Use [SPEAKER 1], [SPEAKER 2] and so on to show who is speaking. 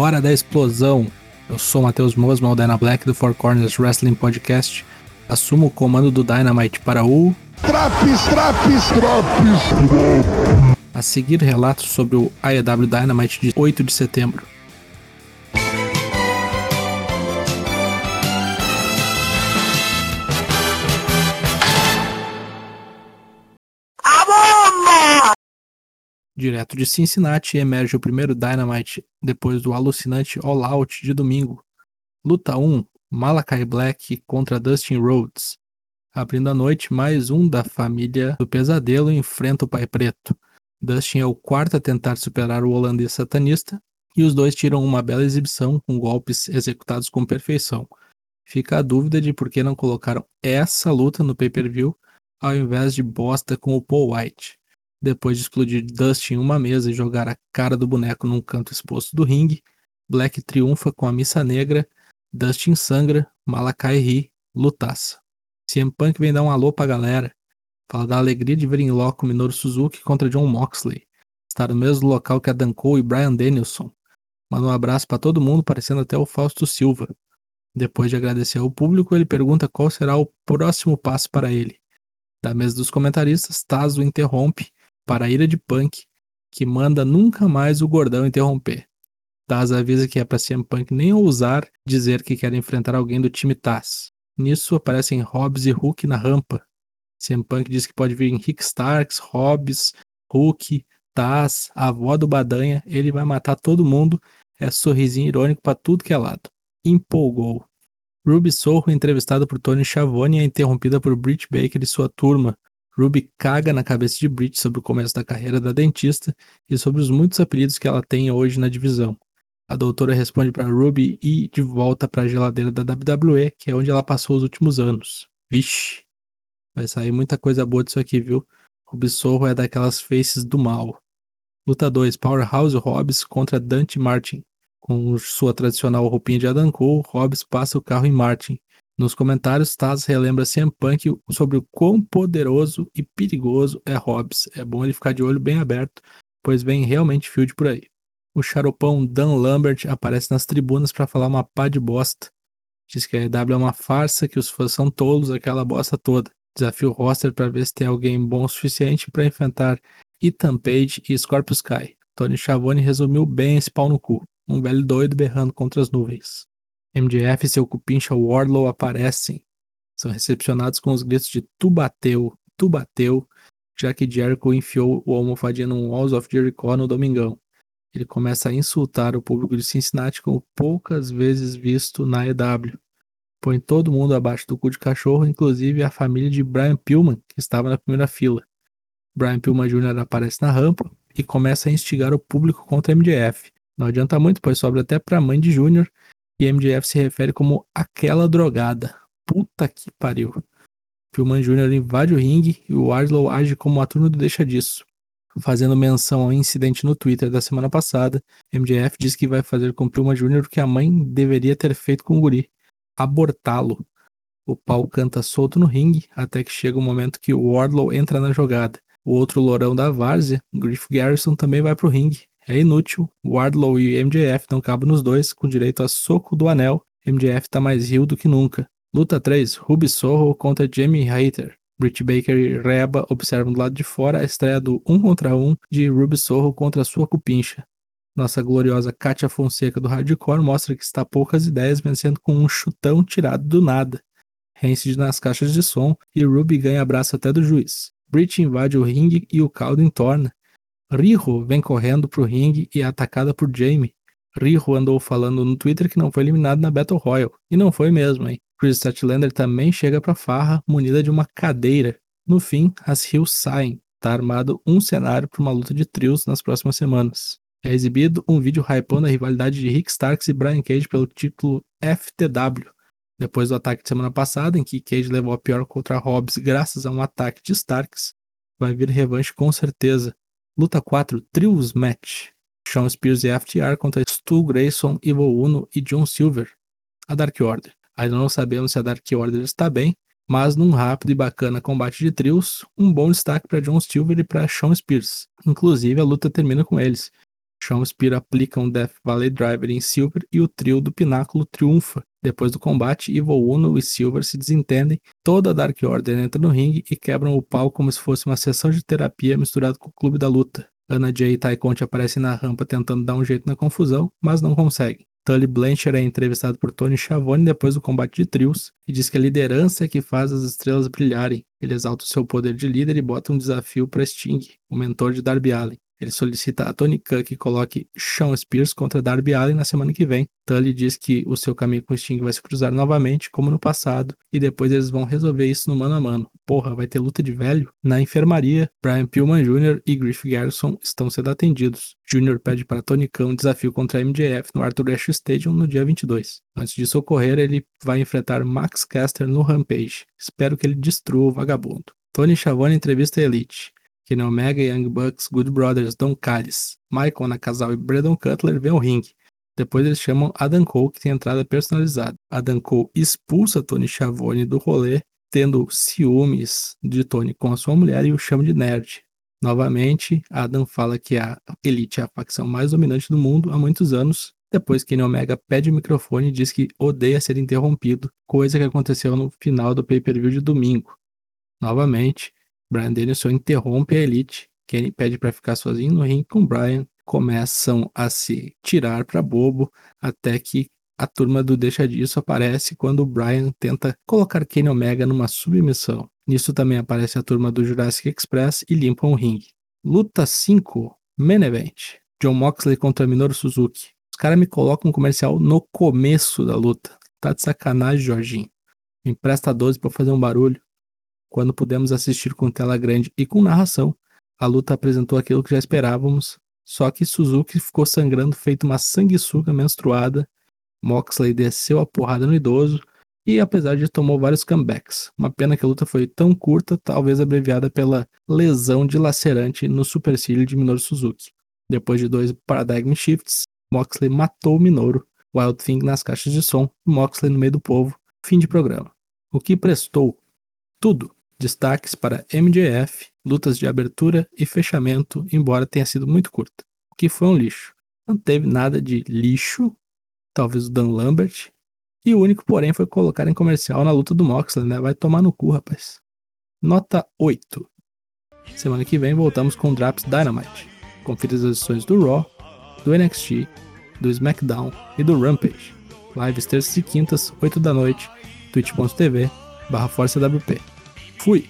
[SPEAKER 1] Hora da explosão. Eu sou Matheus Mosman, o Dyna Black do Four Corners Wrestling Podcast. Assumo o comando do Dynamite para o.
[SPEAKER 2] Traps, traps, traps!
[SPEAKER 1] A seguir, relatos sobre o AEW Dynamite de 8 de setembro. Direto de Cincinnati emerge o primeiro Dynamite depois do alucinante All Out de domingo. Luta 1: Malakai Black contra Dustin Rhodes. Abrindo a noite, mais um da família do pesadelo enfrenta o Pai Preto. Dustin é o quarto a tentar superar o holandês satanista e os dois tiram uma bela exibição com golpes executados com perfeição. Fica a dúvida de por que não colocaram essa luta no pay-per-view ao invés de bosta com o Paul White. Depois de explodir Dustin em uma mesa e jogar a cara do boneco num canto exposto do ringue, Black triunfa com a missa negra, Dustin sangra, Malakai ri, lutaça. CM Punk vem dar um alô pra galera, fala da alegria de ver em loco Minoru Suzuki contra John Moxley, estar no mesmo local que a Dan e Brian Danielson. Manda um abraço para todo mundo, parecendo até o Fausto Silva. Depois de agradecer ao público, ele pergunta qual será o próximo passo para ele. Da mesa dos comentaristas, Tazo interrompe para a ira de Punk, que manda nunca mais o gordão interromper. Taz avisa que é para CM Punk nem ousar dizer que quer enfrentar alguém do time Taz. Nisso aparecem Hobbs e Hulk na rampa. CM Punk diz que pode vir Rick Starks, Hobbs, Hulk, Taz, a avó do Badanha, ele vai matar todo mundo. É sorrisinho irônico para tudo que é lado. Empolgou. Ruby Sorro, entrevistada por Tony Schiavone, é interrompida por Britt Baker e sua turma, Ruby caga na cabeça de Brit sobre o começo da carreira da dentista e sobre os muitos apelidos que ela tem hoje na divisão. A doutora responde para Ruby ir de volta para a geladeira da WWE, que é onde ela passou os últimos anos. Vixe, vai sair muita coisa boa disso aqui, viu? Ruby Sorro é daquelas faces do mal. Luta 2: Powerhouse Hobbs contra Dante Martin. Com sua tradicional roupinha de Adam Cole, Hobbs passa o carro em Martin, nos comentários, Taz relembra CM Punk sobre o quão poderoso e perigoso é Hobbs. É bom ele ficar de olho bem aberto, pois vem realmente field por aí. O charopão Dan Lambert aparece nas tribunas para falar uma pá de bosta. Diz que a EW é uma farsa, que os fãs são tolos, aquela bosta toda. Desafia o roster para ver se tem alguém bom o suficiente para enfrentar Ethan Page e Scorpio Sky. Tony Schiavone resumiu bem esse pau no cu. Um velho doido berrando contra as nuvens. MJF e seu cupincha Wardlow aparecem. São recepcionados com os gritos de tu bateu, tu bateu, já que Jericho enfiou o almofadinha no Walls of Jericho no domingão. Ele começa a insultar o público de Cincinnati como poucas vezes visto na EW. Põe todo mundo abaixo do cu de cachorro, inclusive a família de Brian Pillman, que estava na primeira fila. Brian Pillman Jr. aparece na rampa e começa a instigar o público contra MJF. Não adianta muito, pois sobra até para a mãe de Júnior e MJF se refere como aquela drogada. Puta que pariu. Pillman Jr. invade o ringue e o Wardlow age como a turma do deixa disso. Fazendo menção ao incidente no Twitter da semana passada, MJF diz que vai fazer com Pillman Jr. o que a mãe deveria ter feito com o guri. Abortá-lo. O pau canta solto no ringue, até que chega o momento que o Wardlow entra na jogada. O outro lourão da várzea, Griff Garrison, também vai pro ringue, é inútil. Wardlow e MJF dão cabo nos dois, com direito a soco do anel. MJF tá mais rio do que nunca. Luta 3: Ruby Sorro contra Jamie Hayter. Britt Baker e Reba observam do lado de fora a estreia do 1 contra 1 de Ruby Sorro contra sua cupincha. Nossa gloriosa Katia Fonseca do Hardcore mostra que está poucas ideias vencendo com um chutão tirado do nada. Rancid nas caixas de som e Ruby ganha abraço até do juiz. Britt invade o ringue e o caldo entorna. Riho vem correndo pro ringue e é atacada por Jamie. Riho andou falando no Twitter que não foi eliminado na Battle Royale. E não foi mesmo, hein? Chris Statlander também chega pra farra munida de uma cadeira. No fim, as Hills saem. Tá armado um cenário para uma luta de trios nas próximas semanas. É exibido um vídeo hypando a rivalidade de Rick Starks e Brian Cage pelo título FTW. Depois do ataque de semana passada, em que Cage levou a pior contra Hobbs graças a um ataque de Starks, vai vir revanche com certeza. Luta 4, Trios Match. Shawn Spears e FTR contra Stu Grayson, Evil Uno e John Silver. A Dark Order. Ainda não sabemos se a Dark Order está bem, mas num rápido e bacana combate de trios, um bom destaque para John Silver e para Shawn Spears. Inclusive, a luta termina com eles. Sean Spear aplica um Death Valley Driver em Silver e o trio do Pináculo triunfa. Depois do combate, Evil Uno e Silver se desentendem, toda a Dark Order entra no ringue e quebram o pau como se fosse uma sessão de terapia misturado com o clube da luta. Anna Jay e Ty Conte aparecem na rampa tentando dar um jeito na confusão, mas não conseguem. Tully Blanchard é entrevistado por Tony Schiavone depois do combate de trios e diz que a liderança é que faz as estrelas brilharem. Ele exalta o seu poder de líder e bota um desafio para Sting, o mentor de Darby Allin. Ele solicita a Tony Khan que coloque Sean Spears contra Darby Allin na semana que vem. Tully diz que o seu caminho com Sting vai se cruzar novamente, como no passado, e depois eles vão resolver isso no mano a mano. Porra, vai ter luta de velho? Na enfermaria, Brian Pillman Jr. e Griff Garrison estão sendo atendidos. Jr. pede para Tony Khan um desafio contra a MJF no Arthur Ashe Stadium no dia 22. Antes disso ocorrer, ele vai enfrentar Max Caster no Rampage. Espero que ele destrua o vagabundo. Tony Schiavone entrevista a Elite. Kenny Omega, Young Bucks, Good Brothers, Don Callis, Michael Nakazal e Braden Cutler vêm ao ringue. Depois eles chamam Adam Cole, que tem entrada personalizada. Adam Cole expulsa Tony Schiavone do rolê, tendo ciúmes de Tony com a sua mulher e o chama de nerd. Novamente, Adam fala que a Elite é a facção mais dominante do mundo há muitos anos. Depois, Kenny Omega pede o microfone e diz que odeia ser interrompido, coisa que aconteceu no final do pay-per-view de domingo. Novamente, Brian Danielson interrompe a Elite. Kenny pede para ficar sozinho no ringue com Brian. Começam a se tirar para bobo até que a turma do Deixa Disso aparece quando o Brian tenta colocar Kenny Omega numa submissão. Nisso também aparece a turma do Jurassic Express e limpam o ringue. Luta 5, Main Event. John Moxley contra Minoru Suzuki. Os caras me colocam um comercial no começo da luta. Tá de sacanagem, Jorginho. Me empresta 12 para fazer um barulho. Quando pudemos assistir com tela grande e com narração, a luta apresentou aquilo que já esperávamos, só que Suzuki ficou sangrando feito uma sanguessuga menstruada. Moxley desceu a porrada no idoso e, apesar de tomou vários comebacks. Uma pena que a luta foi tão curta, talvez abreviada pela lesão dilacerante no supercílio de Minoru Suzuki. Depois de dois paradigm shifts, Moxley matou o Minoru, Wild Thing nas caixas de som, Moxley no meio do povo. Fim de programa. O que prestou? Tudo. Destaques para MJF, lutas de abertura e fechamento, embora tenha sido muito curta, o que foi um lixo. Não teve nada de lixo, talvez o Dan Lambert, e o único, porém, foi colocar em comercial na luta do Moxley, né? Vai tomar no cu, rapaz. Nota 8. Semana que vem voltamos com Draps Dynamite. Confira as edições do Raw, do NXT, do SmackDown e do Rampage. Lives terças e quintas, 8 da noite, twitch.tv barra. Fui!